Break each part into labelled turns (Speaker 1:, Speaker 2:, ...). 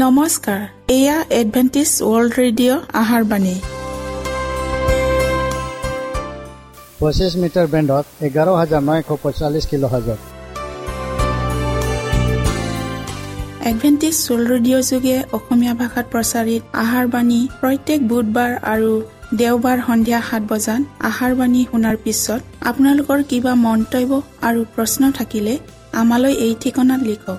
Speaker 1: নমস্কাৰ এয়া Adventist world radio আহাৰ বাণী।
Speaker 2: পঁচিছ মিটাৰ বেণ্ডত এঘাৰ হাজাৰ নশ পঁয়তাল্লিছ কিলো হাজাৰ
Speaker 1: এডভেণ্টিছ ৱৰ্ল্ড ৰেডিঅ' যোগে অসমীয়া ভাষাত প্ৰচাৰিত আহাৰ বাণী প্ৰত্যেক বুধবাৰ আৰু দেওবাৰ সন্ধিয়া সাত বজাত আহাৰ বাণী শুনাৰ পিছত আপোনালোকৰ কিবা মন্তব্য আৰু প্ৰশ্ন থাকিলে আমালৈ এই ঠিকনাত লিখক।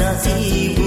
Speaker 3: así.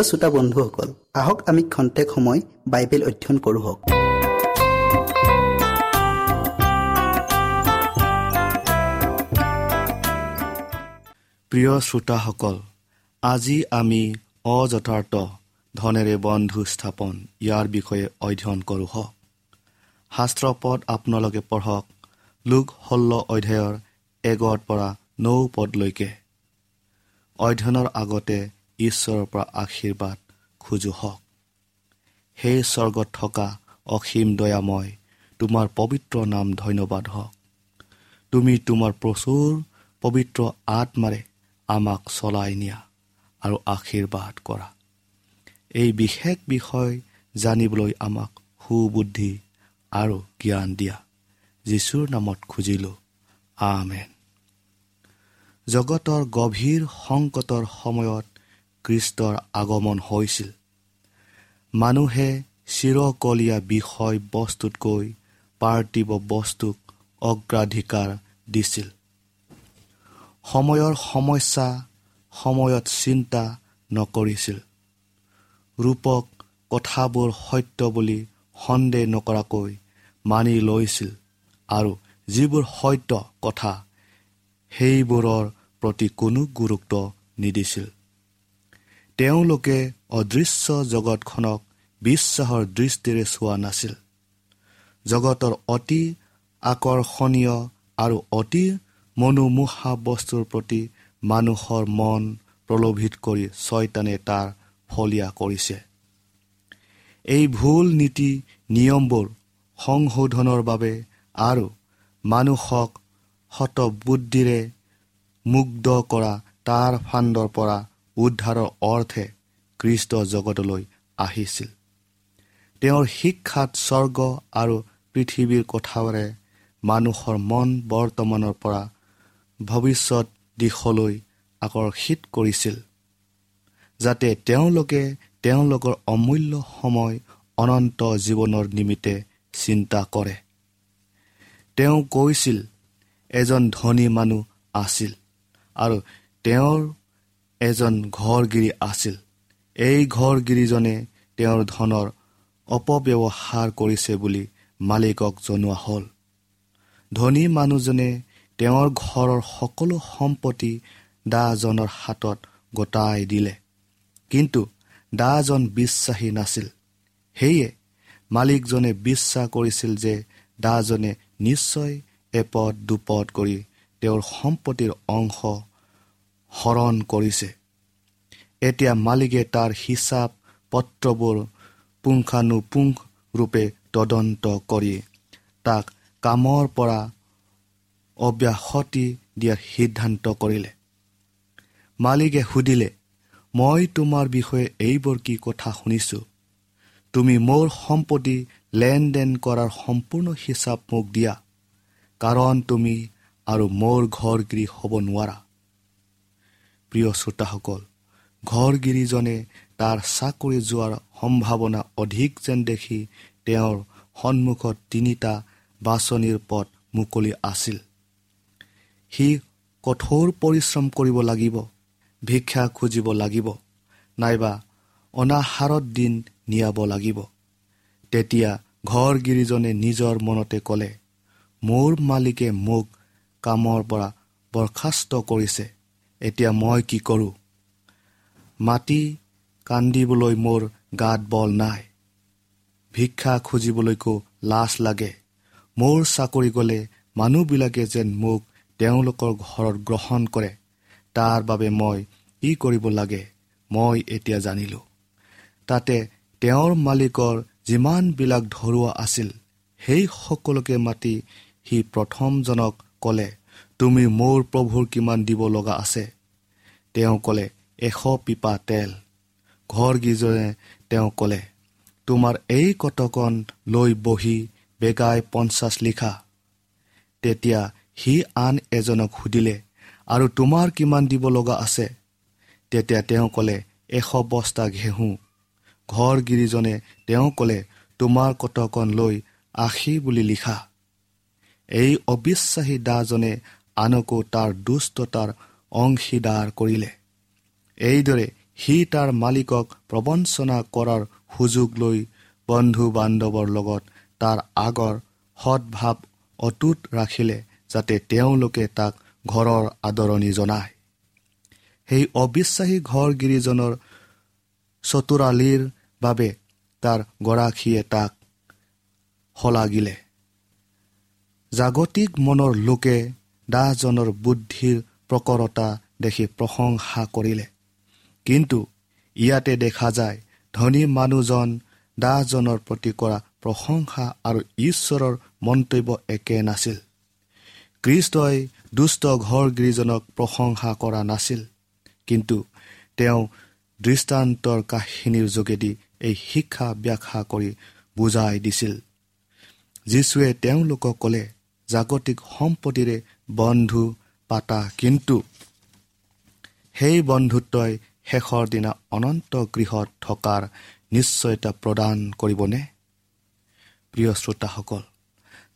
Speaker 3: প্ৰিয় শ্ৰোতা বন্ধুসকল আহক আমি খন্তেক সময় বাইবেল অধ্যয়ন কৰোঁ
Speaker 4: প্ৰিয় শ্ৰোতাসকল আজি আমি অযথাৰ্থ ধনেৰে বন্ধু স্থাপন ইয়াৰ বিষয়ে অধ্যয়ন কৰোঁ হওক। শাস্ত্ৰ পদ আপোনালোকে পঢ়ক লোক ষোল্ল অধ্যায়ৰ এগৰ পৰা নৌ পদলৈকে। অধ্যয়নৰ আগতে ঈশ্বৰৰ পৰা আশীৰ্বাদ খোজো হওক। সেই স্বৰ্গত থকা অসীম দয়াময় তোমাৰ পবিত্ৰ নাম ধন্যবাদ হওক। তুমি তোমাৰ প্ৰচুৰ পবিত্ৰ আত্মাৰে আমাক চলাই নিয়া আৰু আশীৰ্বাদ কৰা। এই বিশেষ বিষয় জানিবলৈ আমাক সুবুদ্ধি আৰু জ্ঞান দিয়া। যীশুৰ নামত খুজিলোঁ। আমেন। জগতৰ গভীৰ সংকটৰ সময়ত কৃষ্টৰ আগমন হৈছিল। মানুহে চিৰকলীয়া বিষয় বস্তুতকৈ পাৰ্থিৱ বস্তুক অগ্ৰাধিকাৰ দিছিল। সময়ৰ সমস্যা সময়ত চিন্তা নকৰিছিল। ৰূপক কথাবোৰ সত্য বুলি সন্দেহ নকৰাকৈ মানি লৈছিল আৰু যিবোৰ সত্য কথা সেইবোৰৰ প্ৰতি কোনো গুৰুত্ব নিদিছিল। তেওঁলোকে অদৃশ্য জগতখনক বিশ্বাসৰ দৃষ্টিৰে চোৱা নাছিল। জগতৰ অতি আকৰ্ষণীয় আৰু অতি মনোমোহা বস্তুৰ প্ৰতি মানুহৰ মন প্ৰলোভিত কৰি ছয়তানে তাৰ ফলীয়া কৰিছে। এই ভুল নীতি নিয়মবোৰ সংশোধনৰ বাবে আৰু মানুহক শতবুদ্ধিৰে মুগ্ধ কৰা তাৰ ফাণ্ডৰ পৰা উদ্ধাৰৰ অৰ্থে কৃষ্ট জগতলৈ আহিছিল। তেওঁৰ শিক্ষাত স্বৰ্গ আৰু পৃথিৱীৰ কথাৰে মানুহৰ মন বৰ্তমানৰ পৰা ভৱিষ্যত দিশলৈ আকৰ্ষিত কৰিছিল যাতে তেওঁলোকে তেওঁলোকৰ অমূল্য সময় অনন্ত জীৱনৰ নিমিত্তে চিন্তা কৰে। তেওঁ কৈছিল এজন ধনী মানুহ আছিল আৰু তেওঁৰ এজন ঘৰগিৰি আছিল। এই ঘৰগিৰিজনে তেওঁৰ ধনৰ অপব্যৱহাৰ কৰিছে বুলি মালিকক জনোৱা হ'ল। ধনী মানুহজনে তেওঁৰ ঘৰৰ সকলো সম্পত্তি দাজনৰ হাতত গোটাই দিলে। কিন্তু দাজন বিশ্বাসী নাছিল। সেয়ে মালিকজনে বিশ্বাস কৰিছিল যে দাজনে নিশ্চয় এপদ দুপদ কৰি তেওঁৰ সম্পত্তিৰ অংশ হৰণ কৰিছে। এতিয়া মালিকে তাৰ হিচাপ পত্ৰবোৰ পুংখানুপুংখ ৰূপে তদন্ত কৰি তাক কামৰ পৰা অব্যাহতি দিয়াৰ সিদ্ধান্ত কৰিলে। মালিকে সুধিলে মই তোমাৰ বিষয়ে এইবোৰ কি কথা শুনিছোঁ? তুমি মোৰ সম্পত্তি লেনদেন কৰাৰ সম্পূৰ্ণ হিচাপ মোক দিয়া কাৰণ তুমি আৰু মোৰ ঘৰগিৰি হ'ব নোৱাৰা। প্ৰিয় শ্ৰোতাসকল ঘৰগিৰিজনে তাৰ চাকৰি যোৱাৰ সম্ভাৱনা অধিক যেন দেখি তেওঁৰ সন্মুখত তিনিটা বাছনিৰ পথ মুকলি আছিল। সি কঠোৰ পৰিশ্ৰম কৰিব লাগিব ভিক্ষা খুজিব লাগিব নাইবা অনাহাৰত দিন নিয়াব লাগিব। তেতিয়া ঘৰগিৰিজনে নিজৰ মনতে ক'লে মোৰ মালিকে মোক কামৰ পৰা বৰ্খাস্ত কৰিছে। এতিয়া মই কি কৰোঁ? মাটি কান্দিবলৈ মোৰ গাত বল নাই। ভিক্ষা খুজিবলৈকো লাজ লাগে। মোৰ চাকৰি গ'লে মানুহবিলাকে যেন মোক তেওঁলোকৰ ঘৰত গ্ৰহণ কৰে। তাৰ বাবে মই কি কৰিব লাগে? মই এতিয়া জানিলোঁ। তাতে তেওঁৰ মালিকৰ যিমানবিলাক ধৰুৱা আছিল সেই সকলোকে মাতি সি প্ৰথমজনক ক'লে তুমি মোৰ প্ৰভুৰ কিমান দিব লগা আছে? তেওঁ ক'লে এশ পিপা তেল। ঘৰগীজনে তেওঁ ক'লে তোমাৰ এই কটকন লৈ বহি বেগাই পঞ্চাছ লিখা। তেতিয়া সি আন এজনক সুধিলে আৰু তোমাৰ কিমান দিব লগা আছে? তেতিয়া তেওঁ ক'লে এশ বস্তা ঘেঁহু। ঘৰগিৰিজনে তেওঁ ক'লে তোমাৰ কটকন লৈ আশী বুলি লিখা। এই অবিশ্বাসী দাজনে আনকো তাৰ দুষ্টতাৰ অংশীদাৰ কৰিলে। এইদৰে সি তাৰ মালিকক প্ৰবঞ্চনা কৰাৰ সুযোগ লৈ বন্ধু বান্ধৱৰ লগত তাৰ আগৰ সৎভাৱ অটুট ৰাখিলে যাতে তেওঁলোকে তাক ঘৰৰ আদৰণি জনায়। সেই অবিশ্বাসী ঘৰ গিৰিজনৰ চতুৰালিৰ বাবে তাৰ গৰাকীয়ে তাক শলাগিলে। জাগতিক মনৰ লোকে দাহজনৰ বুদ্ধিৰ প্ৰকৰতা দেখি প্ৰশংসা কৰিলে। কিন্তু ইয়াতে দেখা যায় ধনী মানুহজন দাহজনৰ প্ৰতি কৰা প্ৰশংসা আৰু ঈশ্বৰৰ মন্তব্য একে নাছিল। কৃষ্টই দুষ্ট ঘৰ গিৰিজনক প্ৰশংসা কৰা নাছিল কিন্তু তেওঁ দৃষ্টান্তৰ কাহিনীৰ যোগেদি এই শিক্ষা ব্যাখ্যা কৰি বুজাই দিছিল। যীশুৱে তেওঁলোকক ক'লে জাগতিক সম্পত্তিৰে বন্ধু পাতা। কিন্তু সেই বন্ধুত্বই শেষৰ দিনা অনন্ত গৃহত থকাৰ নিশ্চয়তা প্ৰদান কৰিবনে? প্ৰিয় শ্ৰোতাসকল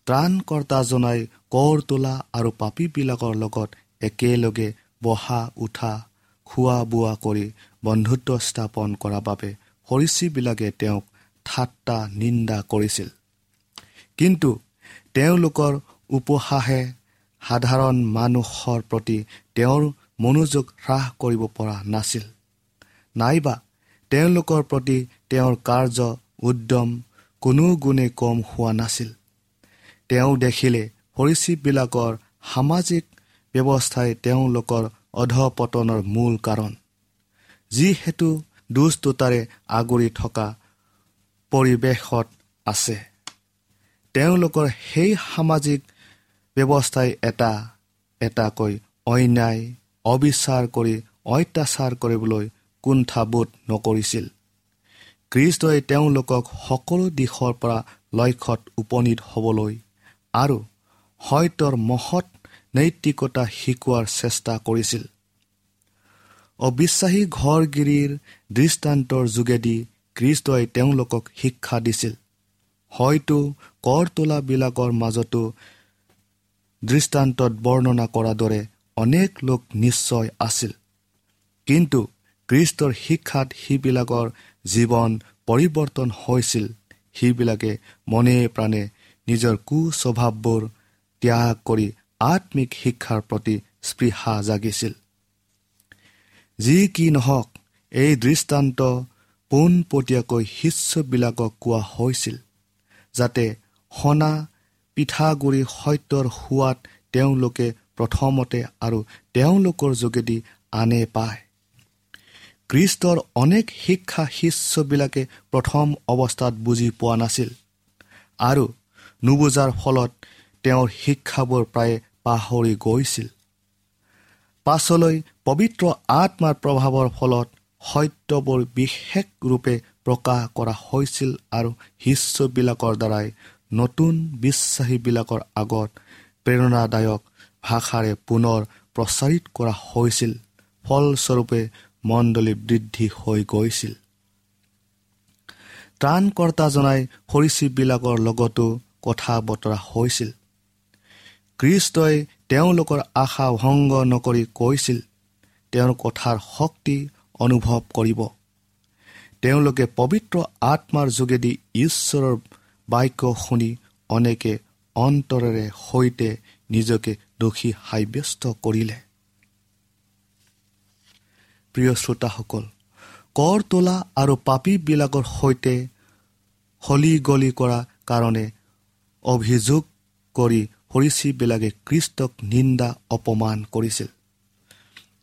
Speaker 4: ত্ৰাণকৰ্তাজনাই কৰ তোলা আৰু পাপীবিলাকৰ লগত একেলগে বহা উঠা খোৱা বোৱা কৰি বন্ধুত্ব স্থাপন কৰাৰ বাবে সৰীচীবিলাকে তেওঁক ঠাট্টা নিন্দা কৰিছিল। কিন্তু তেওঁলোকৰ উপহাসে সাধাৰণ মানুহৰ প্ৰতি তেওঁৰ মনোযোগ হ্ৰাস কৰিব পৰা নাছিল। নাইবা তেওঁলোকৰ প্ৰতি তেওঁৰ কাৰ্য উদ্যম কোনো গুণে কম হোৱা নাছিল। তেওঁ দেখিলে সৰীচীবিলাকৰ সামাজিক ব্যৱস্থাই তেওঁলোকৰ অধপতনৰ মূল কাৰণ। যিহেতু দুষ্টতাৰে আগুৰি থকা পৰিৱেশত আছে। তেওঁলোকৰ সেই সামাজিক ব্যৱস্থাই এটা এটাকৈ অন্যায় অবিচাৰ কৰি অত্যাচাৰ কৰিবলৈ কুণ্ঠাবোধ নকৰিছিল। কৃষ্টই তেওঁলোকক সকলো দিশৰ পৰা লক্ষ্যত উপনীত হ'বলৈ আৰু সত্যৰ মহৎ নৈতিকতা শিকোৱাৰ চেষ্টা কৰিছিল। অবিশ্বাসী ঘৰগিৰিৰ দৃষ্টান্তৰ যোগেদি কৃষ্টই তেওঁলোকক শিক্ষা দিছিল। হয়তো কৰ তোলাবিলাকৰ মাজতো দৃষ্টান্তত বৰ্ণনা কৰাৰ দৰে অনেক লোক নিশ্চয় আছিল। কিন্তু কৃষ্টৰ শিক্ষাত সিবিলাকৰ জীৱন পৰিৱৰ্তন হৈছিল। সিবিলাকে মনে প্ৰাণে নিজৰ কুস্বভাৱবোৰ ত্যাগ কৰি আত্মিক শিক্ষাৰ প্ৰতি স্পৃহা জাগিছিল। যি কি নহওক এই দৃষ্টান্ত পোনপটীয়াকৈ শিষ্যবিলাকক কোৱা হৈছিল যাতে সনা পিঠাগুৰি সত্যৰ সোৱাদ তেওঁলোকে প্ৰথমতে আৰু তেওঁলোকৰ যোগেদি আনে পায়। কৃষ্টৰ অনেক শিক্ষা শিষ্যবিলাকে প্ৰথম অৱস্থাত বুজি পোৱা নাছিল আৰু নুবুজাৰ ফলত তেওঁৰ শিক্ষাবোৰ প্ৰায়ে পাহৰি গৈছিল। পাছলৈ পবিত্ৰ আত্মাৰ প্ৰভাৱৰ ফলত সত্যবোৰ বিশেষ ৰূপে প্ৰকাশ কৰা হৈছিল আৰু শিষ্যবিলাকৰ দ্বাৰাই নতুন বিশ্বাসীবিলাকৰ আগত প্ৰেৰণাদায়ক ভাষাৰে পুনৰ প্ৰচাৰিত কৰা হৈছিল। ফলস্বৰূপে মণ্ডলী বৃদ্ধি হৈ গৈছিল। ত্ৰাণকৰ্তাজনাই সৰীচীবিলাকৰ লগতো কথা বতৰা হৈছিল। কৃষ্টই তেওঁলোকৰ আশা ভংগ নকৰি কৈছিল তেওঁৰ কথাৰ শক্তি অনুভৱ কৰিব। তেওঁলোকে পবিত্ৰ আত্মাৰ যোগেদি ঈশ্বৰৰ বাক্য শুনি অনেকে অন্তৰেৰে সৈতে নিজকে দোষী সাব্যস্ত কৰিলে। প্ৰিয় শ্ৰোতাসকল কৰ তোলা আৰু পাপীবিলাকৰ সৈতে হলি গলি কৰা কাৰণে অভিযোগ কৰি সৰীচীবিলাকে কৃষ্টক নিন্দা অপমান কৰিছিল।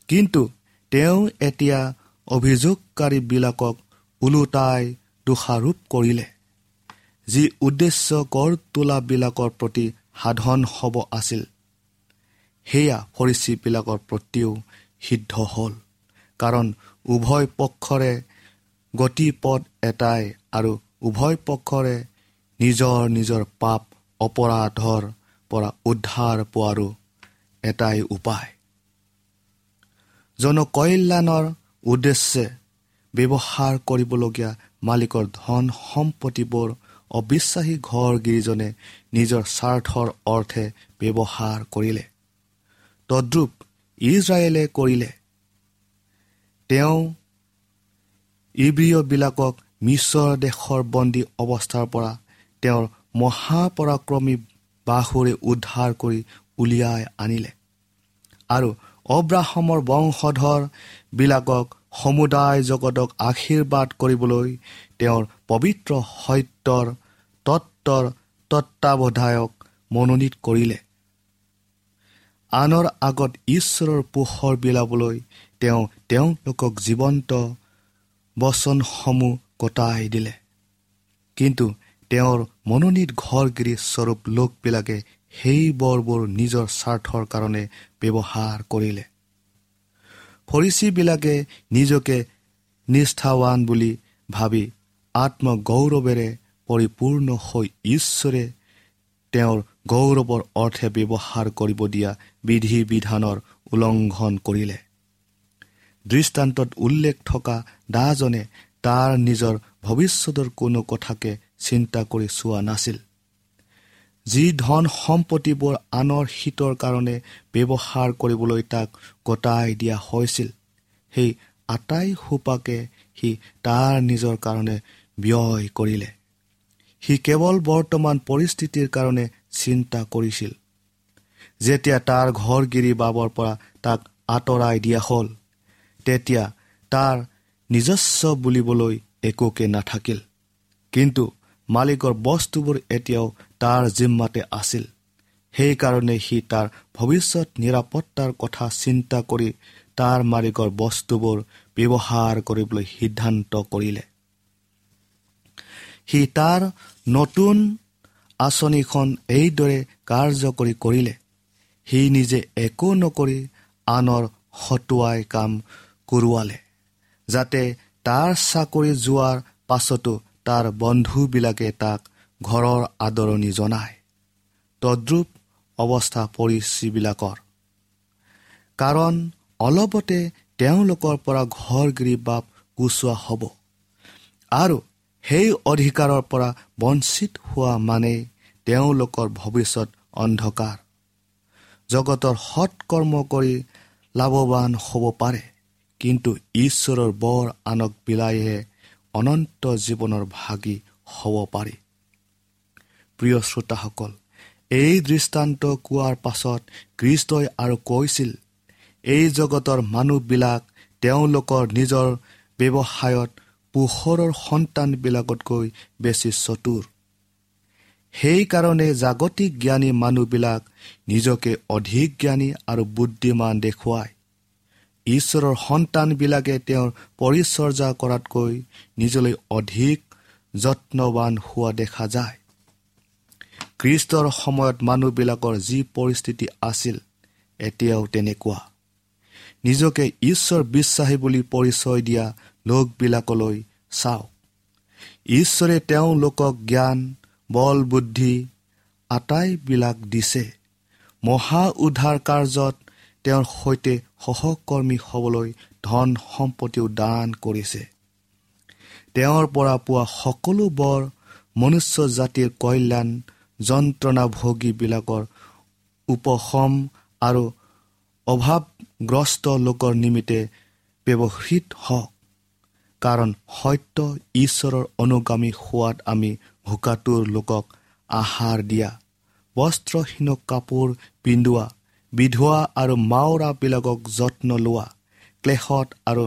Speaker 4: কিন্তু তেওঁ এতিয়া অভিযোগকাৰীবিলাকক ওলোটাই দোষাৰোপ কৰিলে। যি উদ্দেশ্য কৰ তোলাবিলাকৰ প্ৰতি সাধন হ'ব আছিল। সেয়া ফৰিচীবিলাকৰ প্ৰতিও সিদ্ধ হ'ল। কাৰণ উভয় পক্ষৰে গতিপথ এটাই আৰু উভয় পক্ষৰে নিজৰ নিজৰ পাপ অপৰাধৰ পৰা উদ্ধাৰ পোৱাৰো এটাই উপায়। জনকল্যাণৰ উদ্দেশ্যে ব্যৱহাৰ কৰিবলগীয়া মালিকৰ ধন সম্পত্তিবোৰ অবিশ্বাসী ঘৰ গিৰিজনে নিজৰ স্বাৰ্থৰ অৰ্থে ব্যৱহাৰ কৰিলে। তদ্ৰুপ ইজৰাইলে কৰিলে। তেওঁ ইব্ৰীয়বিলাকক মিশ্ৰৰ দেশৰ বন্দী অৱস্থাৰ পৰা তেওঁৰ মহাপৰাক্ৰমী বাহুৰে উদ্ধাৰ কৰি উলিয়াই আনিলে আৰু অব্ৰাহমৰ বংশধৰবিলাকক সমুদায় জগতক আশীৰ্বাদ কৰিবলৈ তেওঁৰ পবিত্ৰ সত্যৰ তত্বৰ তত্বাৱধায়ক মনোনীত কৰিলে। আনৰ আগত ঈশ্বৰৰ পোহৰ বিলাবলৈ তেওঁ তেওঁলোকক জীৱন্ত বচনসমূহ কটাই দিলে। কিন্তু তেওঁৰ মনোনীত ঘৰগিৰি স্বৰূপ লোকবিলাকে সেই বৰবোৰ নিজৰ স্বাৰ্থৰ কাৰণে ব্যৱহাৰ কৰিলে। ফৰিচীবিলাকে নিজকে নিষ্ঠাৱান বুলি ভাবি আত্মগৌৰৱেৰে পৰিপূৰ্ণ হৈ ঈশ্বৰে তেওঁৰ গৌৰৱৰ অৰ্থে ব্যৱহাৰ কৰিব দিয়া বিধি বিধানৰ উলংঘন কৰিলে। দৃষ্টান্তত উল্লেখ থকা দাজনে তাৰ নিজৰ ভৱিষ্যতৰ কোনো কথাকে চিন্তা কৰি চোৱা নাছিল। যি ধন সম্পত্তিবোৰ আনৰ শীতৰ কাৰণে ব্যৱহাৰ কৰিবলৈ তাক গতাই দিয়া হৈছিল সেই আটাই সোপাকে সি তাৰ নিজৰ কাৰণে ব্যয় কৰিলে। সি কেৱল বৰ্তমান পৰিস্থিতিৰ কাৰণে চিন্তা কৰিছিল। যেতিয়া তাৰ ঘৰগিৰি বাবৰ পৰা তাক আঁতৰাই দিয়া হ'ল তেতিয়া তাৰ নিজস্ব বুলিবলৈ একোকে নাথাকিল। কিন্তু মালিকৰ বস্তুবোৰ এতিয়াও তাৰ জিম্মাতে আছিল। সেইকাৰণে সি তাৰ ভৱিষ্যত নিৰাপত্তাৰ কথা চিন্তা কৰি তাৰ মালিকৰ বস্তুবোৰ ব্যৱহাৰ কৰিবলৈ সিদ্ধান্ত কৰিলে। সি তাৰ নতুন আঁচনিখন এইদৰে কাৰ্যকৰী কৰিলে। সি নিজে একো নকৰি আনৰ হতুৱাই কাম কৰোৱালে যাতে তাৰ চাকৰি যোৱাৰ পাছতো তাৰ বন্ধুবিলাকে তাক ঘৰৰ আদৰণি জনায়। তদ্ৰুপ অৱস্থা পৰিচীবিলাকৰ কাৰণ অলপতে তেওঁলোকৰ পৰা ঘৰগিৰি বাপ গুচোৱা হ'ব। আৰু সেই অধিকাৰৰ পৰা বঞ্চিত হোৱা মানেই তেওঁলোকৰ ভৱিষ্যত অন্ধকাৰ। জগতৰ সৎকৰ্ম কৰি লাভৱান হ'ব পাৰে কিন্তু ঈশ্বৰৰ বৰ আনক বিলাইহে অনন্ত জীৱনৰ ভাগি হ'ব পাৰি। প্ৰিয় শ্ৰোতাসকল এই দৃষ্টান্ত কোৱাৰ পাছত কৃষ্টই আৰু কৈছিল এই জগতৰ মানুহবিলাক তেওঁলোকৰ নিজৰ ব্যৱসায়ত পোহৰৰ সন্তানবিলাকতকৈ বেছি চতুৰ। সেইকাৰণে জাগতিক জ্ঞানী মানুহবিলাক নিজকে অধিক জ্ঞানী আৰু বুদ্ধিমান দেখুৱায়। ঈশ্বৰৰ সন্তানবিলাকে তেওঁৰ পৰিচৰ্যা কৰাতকৈ নিজলৈ অধিক যত্নৱান হোৱা দেখা যায়। খ্ৰীষ্টৰ সময়ত মানুহবিলাকৰ যি পৰিস্থিতি আছিল এতিয়াও তেনেকুৱা। নিজকে ঈশ্বৰ বিশ্বাসী বুলি পৰিচয় দিয়া লোকবিলাকলৈ চাওক। ঈশ্বৰে তেওঁলোকক জ্ঞান বল বুদ্ধি আটাইবিলাক দিছে। মহা উদ্ধাৰ কাৰ্যত তেওঁৰ সৈতে সহকৰ্মী হ'বলৈ ধন সম্পত্তিও দান কৰিছে। তেওঁৰ পৰা পোৱা সকলো বৰ মনুষ্য জাতিৰ কল্যাণ যন্ত্ৰণাভোগীবিলাকৰ উপশম আৰু অভাৱগ্ৰস্ত লোকৰ নিমিত্তে ব্যৱহৃত হওক। কাৰণ সত্য ঈশ্বৰৰ অনুগামী হোৱাত আমি ভোকাটোৰ লোকক আহাৰ দিয়া। বস্ত্ৰহীনক কাপোৰ পিন্ধোৱা বিধোৱা আৰু মাওৰাবিলাকক যত্ন লোৱা ক্লেশত আৰু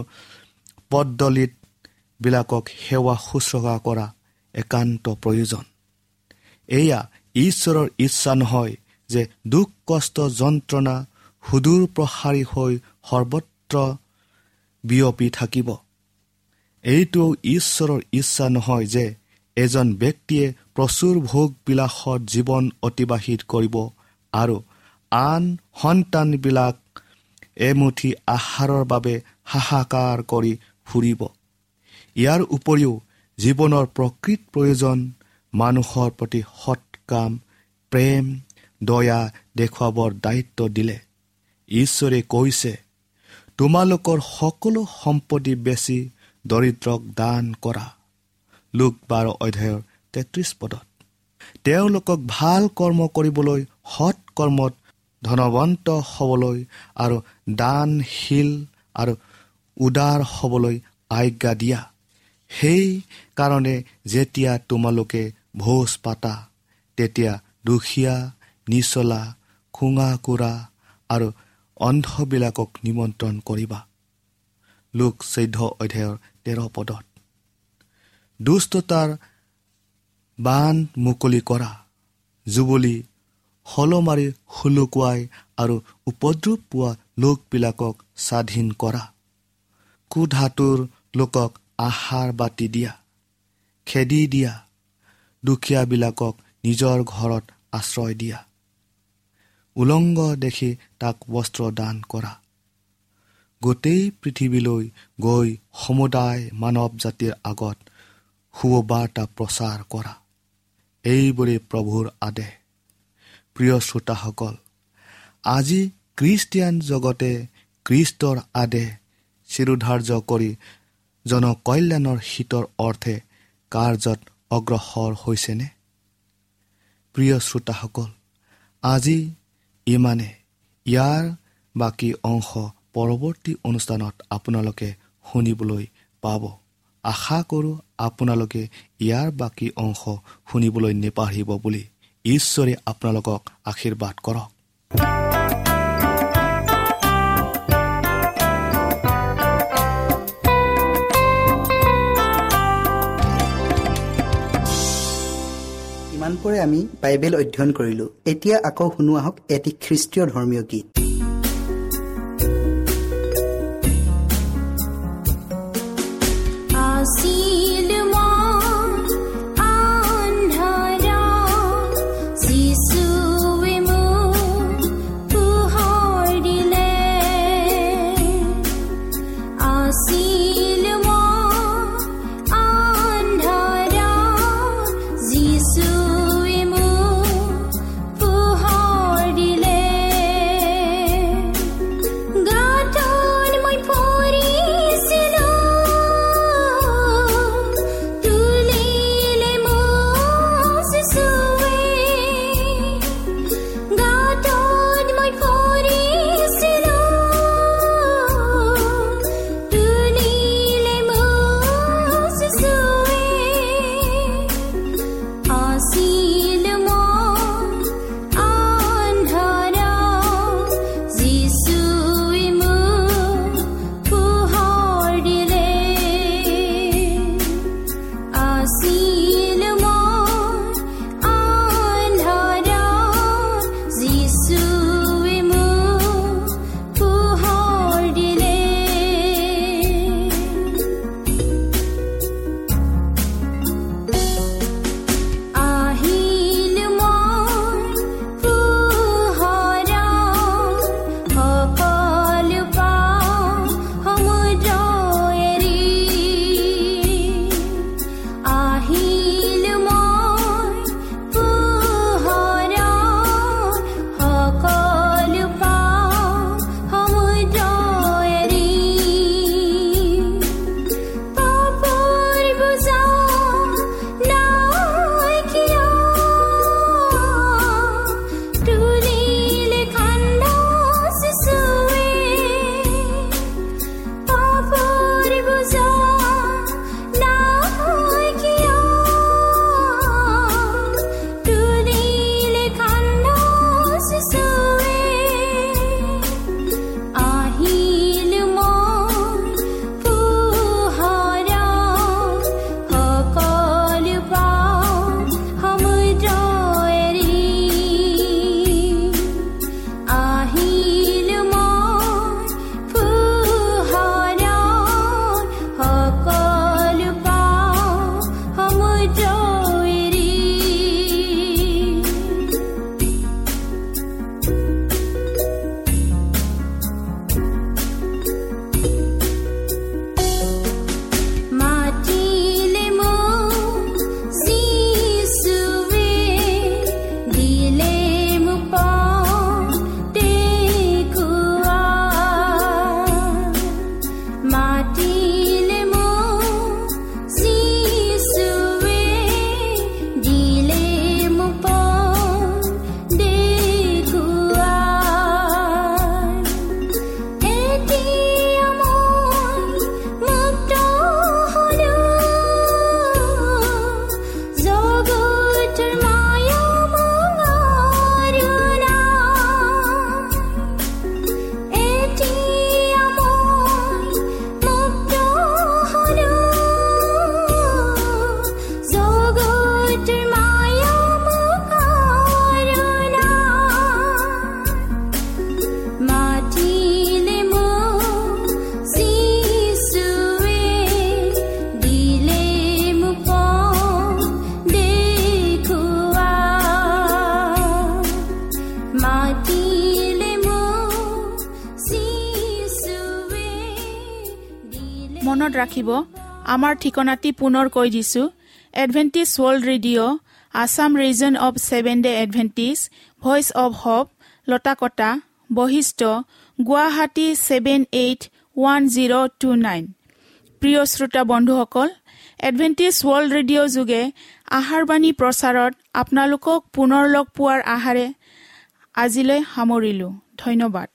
Speaker 4: পদলিতবিলাকক সেৱা শুশ্ৰূষা কৰা একান্ত প্ৰয়োজন। এয়া ঈশ্বৰৰ ইচ্ছা নহয় যে দুখ কষ্ট যন্ত্ৰণা সুদূৰ প্ৰসাৰী হৈ সৰ্বত্ৰ বিয়পি থাকিব। এইটোও ঈশ্বৰৰ ইচ্ছা নহয় যে এজন ব্যক্তিয়ে প্ৰচুৰ ভোগবিলাসত জীৱন অতিবাহিত কৰিব আৰু আন সন্তানবিলাক এমুঠি আহাৰৰ বাবে হাহাকাৰ কৰি ফুৰিব। ইয়াৰ উপৰিও জীৱনৰ প্ৰকৃত প্ৰয়োজন মানুহৰ প্ৰতি সৎ কাম প্ৰেম দয়া দেখুৱাবৰ দায়িত্ব দিলে। ঈশ্বৰে কৈছে তোমালোকৰ সকলো সম্পত্তি বেচি দৰিদ্ৰক দান কৰা। লোক বাৰ অধ্যায়ৰ তেত্ৰিছ পদত। তেওঁলোকক ভাল কৰ্ম কৰিবলৈ সৎ কৰ্মত ধনৱন্ত হ'বলৈ আৰু দানশীল আৰু উদাৰ হ'বলৈ আজ্ঞা দিয়া। সেই কাৰণে যেতিয়া তোমালোকে ভোজ পাতা তেতিয়া দুখীয়া নিচলা খুঙা কোৰা আৰু অন্ধবিলাকক নিমন্ত্ৰণ কৰিবা। লোক চৈধ্য অধ্যায়ৰ তেৰ পদত দুষ্টতাৰ বান মুকলি কৰা যুৱলী হলমাৰি শুলুকুৱাই আৰু উপদ্ৰৱ পোৱা লোকবিলাকক স্বাধীন কৰা। কুধাতুৰ লোকক আহাৰ বাতি দিয়া খেদি দিয়া দুখীয়াবিলাকক নিজৰ ঘৰত আশ্ৰয় দিয়া। উলংগ দেখি তাক বস্ত্ৰ দান কৰা। গোটেই পৃথিৱীলৈ গৈ সমুদায় মানৱ জাতিৰ আগত সুবাৰ্তা প্ৰচাৰ কৰা। এইবোৰে প্ৰভুৰ আদেশ। প্ৰিয় শ্ৰোতাসকল আজি খ্ৰীষ্টিয়ান জগতে খ্ৰীষ্টৰ আদেশ চিৰোধাৰ্য কৰি জনকল্যাণৰ শীতৰ অৰ্থে কাৰ্যত অগ্ৰসৰ হৈছেনে? প্ৰিয় শ্ৰোতাসকল আজি ইমানে ইয়াৰ বাকী অংশ পৰৱৰ্তী অনুষ্ঠানত আপোনালোকে শুনিবলৈ পাব। আশা কৰোঁ আপোনালোকে ইয়াৰ বাকী অংশ শুনিবলৈ নেপাহৰিব বুলি। ঈশ্বৰে আপোনালোকক আশীৰ্বাদ কৰক।
Speaker 5: ইমানপুৰে আমি বাইবেল অধ্যয়ন কৰিলো। এতিয়া আকৌ শুনো আহক এটি খ্ৰীষ্টীয় ধৰ্মীয় গীত।
Speaker 1: ৰাখিব আমাৰ ঠিকনাটি পুনৰ কৈ দিছোঁ। Adventist world radio Assam region of seven day Adventist voice of hope Latakata Basistha Guwahati seven eight one zero two nine প্ৰিয় শ্ৰোতা বন্ধুসকল এডভেণ্টিজ ৱৰ্ল্ড ৰেডিঅ' যোগে আহাৰবাণী প্ৰচাৰত আপোনালোকক পুনৰ লগ পোৱাৰ আহাৰে আজিলৈ সামৰিলোঁ। ধন্যবাদ।